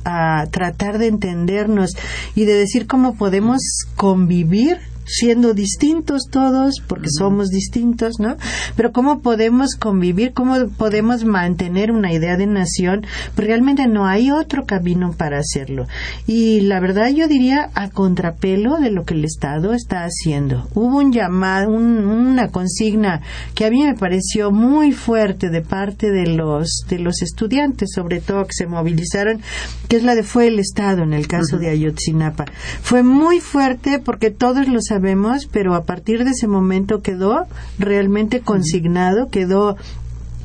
a tratar de entendernos y de decir cómo podemos convivir siendo distintos todos, porque somos distintos, ¿no? Pero cómo podemos convivir, cómo podemos mantener una idea de nación, pues realmente no hay otro camino para hacerlo. Y la verdad yo diría a contrapelo de lo que el Estado está haciendo. Hubo un llamado, un- una consigna que a mí me pareció muy fuerte de parte de los de los estudiantes, sobre todo que se movilizaron, que es la de fue el Estado en el caso de Ayotzinapa. Fue muy fuerte porque todos lo sabemos, pero a partir de ese momento quedó realmente consignado, quedó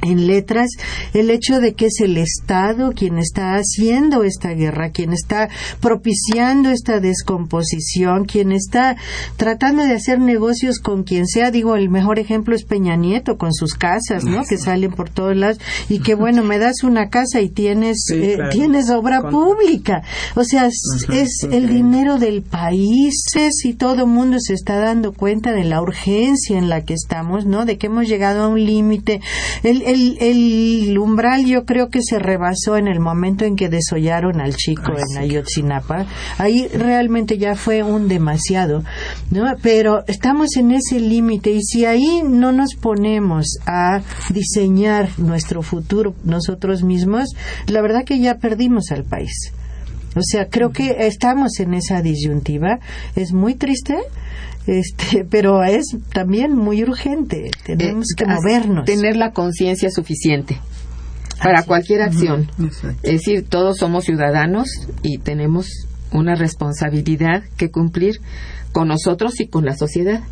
en letras el hecho de que es el Estado quien está haciendo esta guerra, quien está propiciando esta descomposición, quien está tratando de hacer negocios con quien sea. Digo, el mejor ejemplo es Peña Nieto con sus casas, ¿no? Que salen por todos lados y que bueno, me das una casa y tienes Sí, eh, claro. tienes obra Con- pública. O sea, es, el dinero del país. Si todo el mundo se está dando cuenta de la urgencia en la que estamos, ¿no? De que hemos llegado a un límite. El, el, el umbral yo creo que se rebasó en el momento en que desollaron al chico en Ayotzinapa. Ahí realmente ya fue un demasiado, ¿no? Pero estamos en ese límite y si ahí no nos ponemos a diseñar nuestro futuro nosotros mismos, la verdad que ya perdimos al país. O sea, creo que estamos en esa disyuntiva. Es muy triste, este, *laughs* pero es también muy urgente. Tenemos Eh, que as- movernos. Tener la conciencia suficiente para cualquier acción. Es decir, todos somos ciudadanos y tenemos una responsabilidad que cumplir con nosotros y con la sociedad.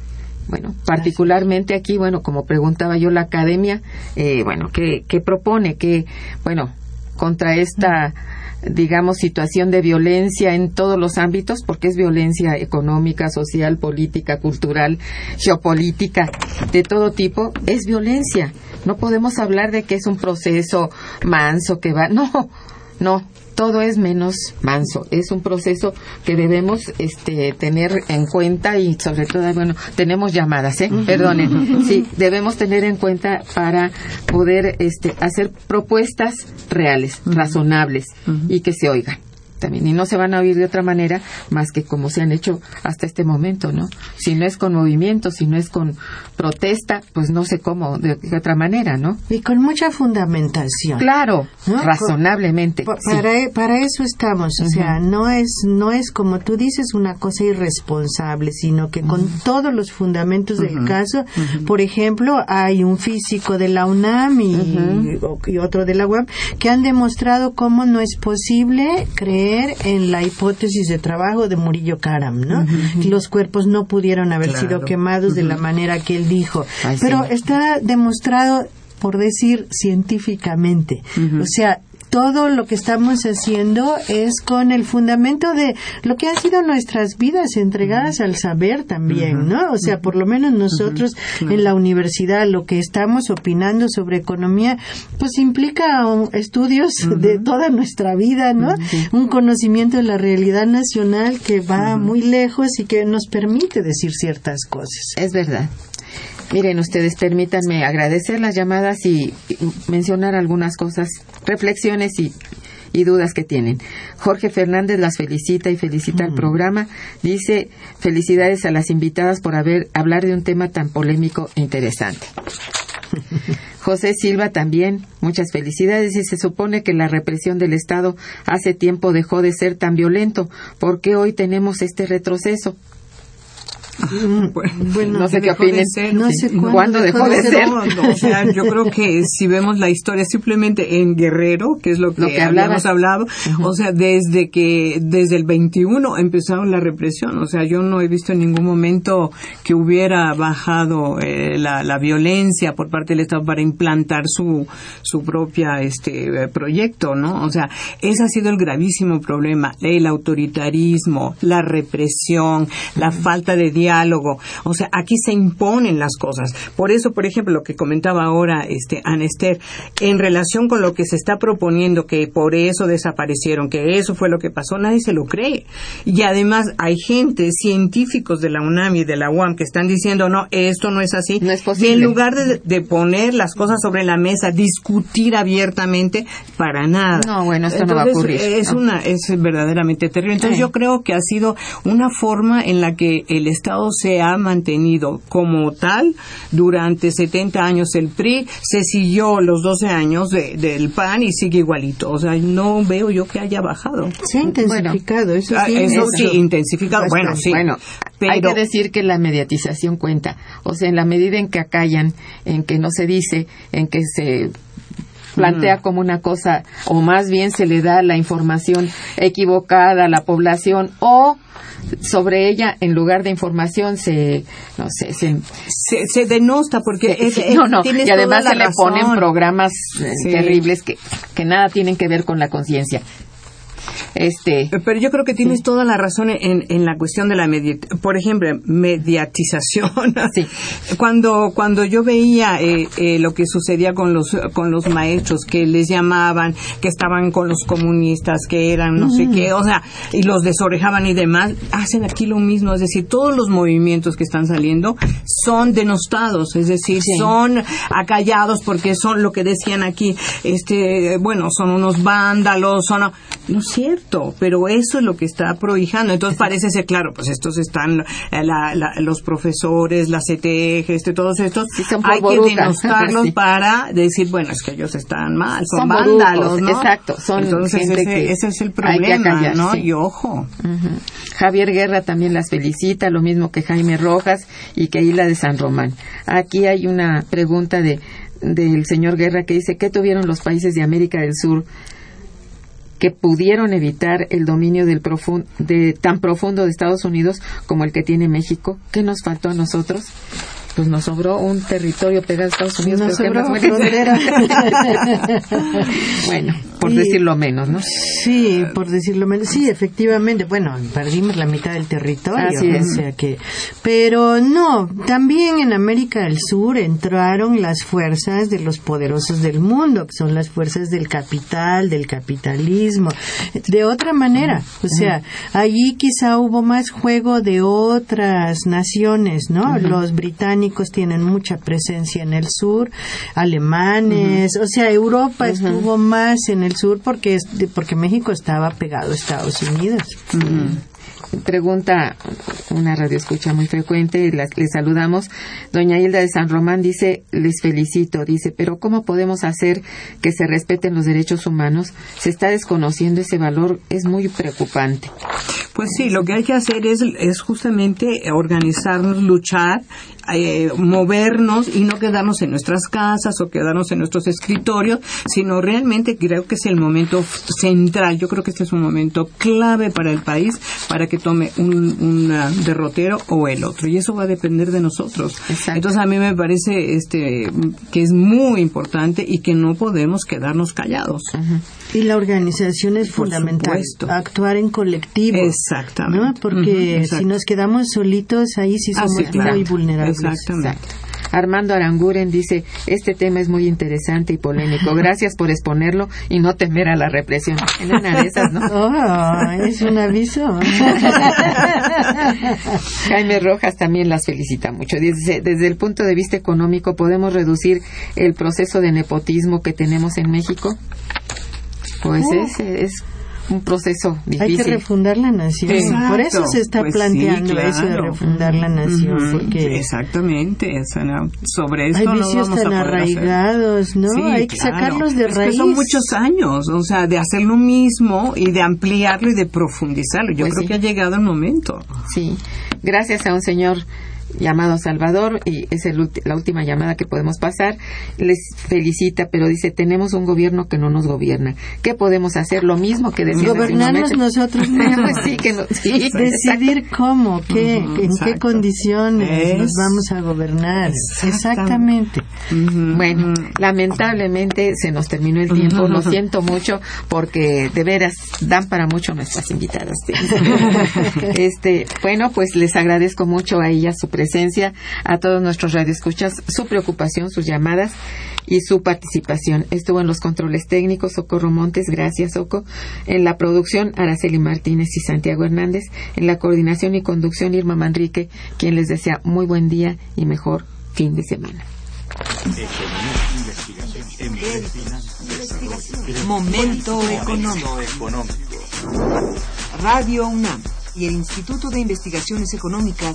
Bueno, particularmente aquí, bueno, como preguntaba yo, la academia, eh, bueno, ¿qué, qué propone? que bueno, contra esta, digamos, situación de violencia en todos los ámbitos, porque es violencia económica, social, política, cultural, geopolítica, de todo tipo, es violencia. No podemos hablar de que es un proceso manso que va, no, no, todo es menos manso. Es un proceso que debemos este, tener en cuenta y sobre todo, bueno, tenemos llamadas, ¿eh? Perdonen. *laughs* Sí, debemos tener en cuenta para poder este, hacer propuestas reales, razonables y que se oigan también. Y no se van a oír de otra manera más que como se han hecho hasta este momento, ¿no? Si no es con movimiento, si no es con protesta, pues no sé cómo, de, otra manera, ¿no? Y con mucha fundamentación. Claro, ¿No? razonablemente. Pa- sí. Para, e- para eso estamos, o sea, no es no es como tú dices una cosa irresponsable, sino que con todos los fundamentos del caso, por ejemplo, hay un físico de la UNAM y, y otro de la UAM que han demostrado cómo no es posible creer en la hipótesis de trabajo de Murillo Karam, ¿no? Los cuerpos no pudieron haber Claro. sido quemados de la manera que él dijo, Ay, pero sí. está demostrado por decir científicamente. O sea, todo lo que estamos haciendo es con el fundamento de lo que han sido nuestras vidas entregadas al saber también, ¿no? O sea, por lo menos nosotros en la universidad lo que estamos opinando sobre economía, pues implica estudios de toda nuestra vida, ¿no? Un conocimiento de la realidad nacional que va muy lejos y que nos permite decir ciertas cosas. Es verdad. Miren, ustedes permítanme agradecer las llamadas y mencionar algunas cosas, reflexiones y, dudas que tienen. Jorge Fernández las felicita y felicita al mm. programa. Dice felicidades a las invitadas por haber hablar de un tema tan polémico e interesante. *laughs* José Silva también, muchas felicidades y se supone que la represión del Estado hace tiempo dejó de ser tan violento. ¿Por qué hoy tenemos este retroceso? *laughs* Bueno, no sé qué opinen. no sé cuándo, dejó, de, ser. o sea, yo creo que si vemos la historia simplemente en Guerrero, que es lo que, habíamos hablado, o sea, desde que desde el 21 empezaron la represión, o sea, yo no he visto en ningún momento que hubiera bajado eh, la, la, violencia por parte del Estado para implantar su su propia este proyecto, ¿no? O sea, ese ha sido el gravísimo problema, el autoritarismo, la represión, la falta de diálogo. O sea, aquí se imponen las cosas. Por eso, por ejemplo, lo que comentaba ahora este Anester, en relación con lo que se está proponiendo, que por eso desaparecieron, que eso fue lo que pasó, nadie se lo cree. Y además hay gente, científicos de la UNAM y de la UAM, que están diciendo, no, esto no es así. No es posible. Y en lugar de, poner las cosas sobre la mesa, discutir abiertamente, para nada. No, bueno, esto no va a ocurrir. Es, una, es verdaderamente terrible. Entonces, yo creo que ha sido una forma en la que el Estado se ha mantenido como tal durante 70 años el PRI, se siguió los 12 años del PAN y sigue igualito. O sea, no veo yo que haya bajado. Se ha intensificado, eso sí. Eso sí, intensificado, bueno, sí. Bueno, hay que decir que la mediatización cuenta. O sea, en la medida en que acallan, en que no se dice, en que se plantea como una cosa, o más bien se le da la información equivocada a la población, o sobre ella en lugar de información se no sé se se, denosta porque *laughs* no no y además se le ponen programas eh, terribles que que nada tienen que ver con la conciencia este, Pero yo creo que tienes toda la razón en, en la cuestión de la, por ejemplo, mediatización. *laughs* Cuando, cuando yo veía eh, eh, lo que sucedía con los, con los maestros, que les llamaban, que estaban con los comunistas, que eran no sé qué, o sea, y los desorejaban y demás, hacen aquí lo mismo. Es decir, todos los movimientos que están saliendo son denostados, es decir, son acallados porque son lo que decían aquí, este, bueno, son unos vándalos, son, no cierto, pero eso es lo que está prohijando. Entonces parece ser, claro, pues estos están, eh, los profesores, la CTG, este, todos estos, hay que *laughs* denostarlos para decir, bueno, es que ellos están mal, son, vándalos, ¿no? Exacto, son Entonces ese, es el problema, ¿no? Y ojo. Javier Guerra también las felicita, lo mismo que Jaime Rojas y que Isla de San Román. Aquí hay una pregunta de del señor Guerra que dice, ¿qué tuvieron los países de América del Sur que pudieron evitar el dominio del de, tan profundo de Estados Unidos como el que tiene México. ¿Qué nos faltó a nosotros? Pues nos sobró un territorio pegado a Estados Unidos. Nos sobró *laughs* bueno, por decirlo menos, ¿no? Sí, por decirlo menos. Sí, efectivamente. Bueno, perdimos la mitad del territorio. Así es. O sea que, pero no, también en América del Sur entraron las fuerzas de los poderosos del mundo, que son las fuerzas del capital, del capitalismo. De otra manera, o sea, allí quizá hubo más juego de otras naciones, ¿no? Los británicos tienen mucha presencia en el sur, alemanes, o sea, Europa estuvo más en el sur porque, porque México estaba pegado a Estados Unidos pregunta una radio escucha muy frecuente, la, le saludamos. Doña Hilda de San Román dice, les felicito, dice, pero ¿cómo podemos hacer que se respeten los derechos humanos? Se está desconociendo ese valor, es muy preocupante. Pues sí, lo que hay que hacer es, es justamente organizarnos, luchar, eh, movernos y no quedarnos en nuestras casas o quedarnos en nuestros escritorios, sino realmente creo que es el momento central. Yo creo que este es un momento clave para el país que tome un, derrotero o el otro. Y eso va a depender de nosotros. Entonces a mí me parece este que es muy importante y que no podemos quedarnos callados. Y la organización es fundamental. Actuar en colectivo. Exactamente. Porque si nos quedamos solitos, ahí sí somos muy vulnerables. Exactamente. Armando Aranguren dice, este tema es muy interesante y polémico. Gracias por exponerlo y no temer a la represión. En una de esas, ¿no? *laughs* Oh, es un aviso. *laughs* Jaime Rojas también las felicita mucho. Dice, desde el punto de vista económico, ¿podemos reducir el proceso de nepotismo que tenemos en México? Pues Oh. es, es un proceso Hay difícil. que refundar la nación. Exacto. Por eso se está Pues sí, planteando eso de claro. refundar la nación, porque Exactamente, o sea, no, sobre esto hay no vicios vamos a tan poder hacer. arraigados, ¿no? Sí, hay que claro. sacarlos de Es raíz. Que son muchos años, o sea, de hacer lo mismo y de ampliarlo y de profundizarlo. Yo Pues creo sí. que ha llegado el momento. Sí, gracias a un señor llamado Salvador, y es el ulti- la última llamada que podemos pasar, les felicita, pero dice, tenemos un gobierno que no nos gobierna. ¿Qué podemos hacer? Lo mismo que decía Gobernarnos nosotros *laughs* mismos. pues sí, que no- sí, Decidir cómo, qué, en qué condiciones Es- nos vamos a gobernar. Exactamente. Bueno, lamentablemente se nos terminó el tiempo, lo siento mucho porque de veras dan para mucho nuestras invitadas. *laughs* Este, bueno, pues les agradezco mucho a ella su presencia, a todos nuestros radioescuchas, su preocupación, sus llamadas y su participación. Estuvo en los controles técnicos Socorro Montes, gracias Soco, en la producción Araceli Martínez y Santiago Hernández, en la coordinación y conducción Irma Manrique, quien les desea muy buen día y mejor fin de semana. Momento económico. Radio UNAM y el Instituto de Investigaciones Económicas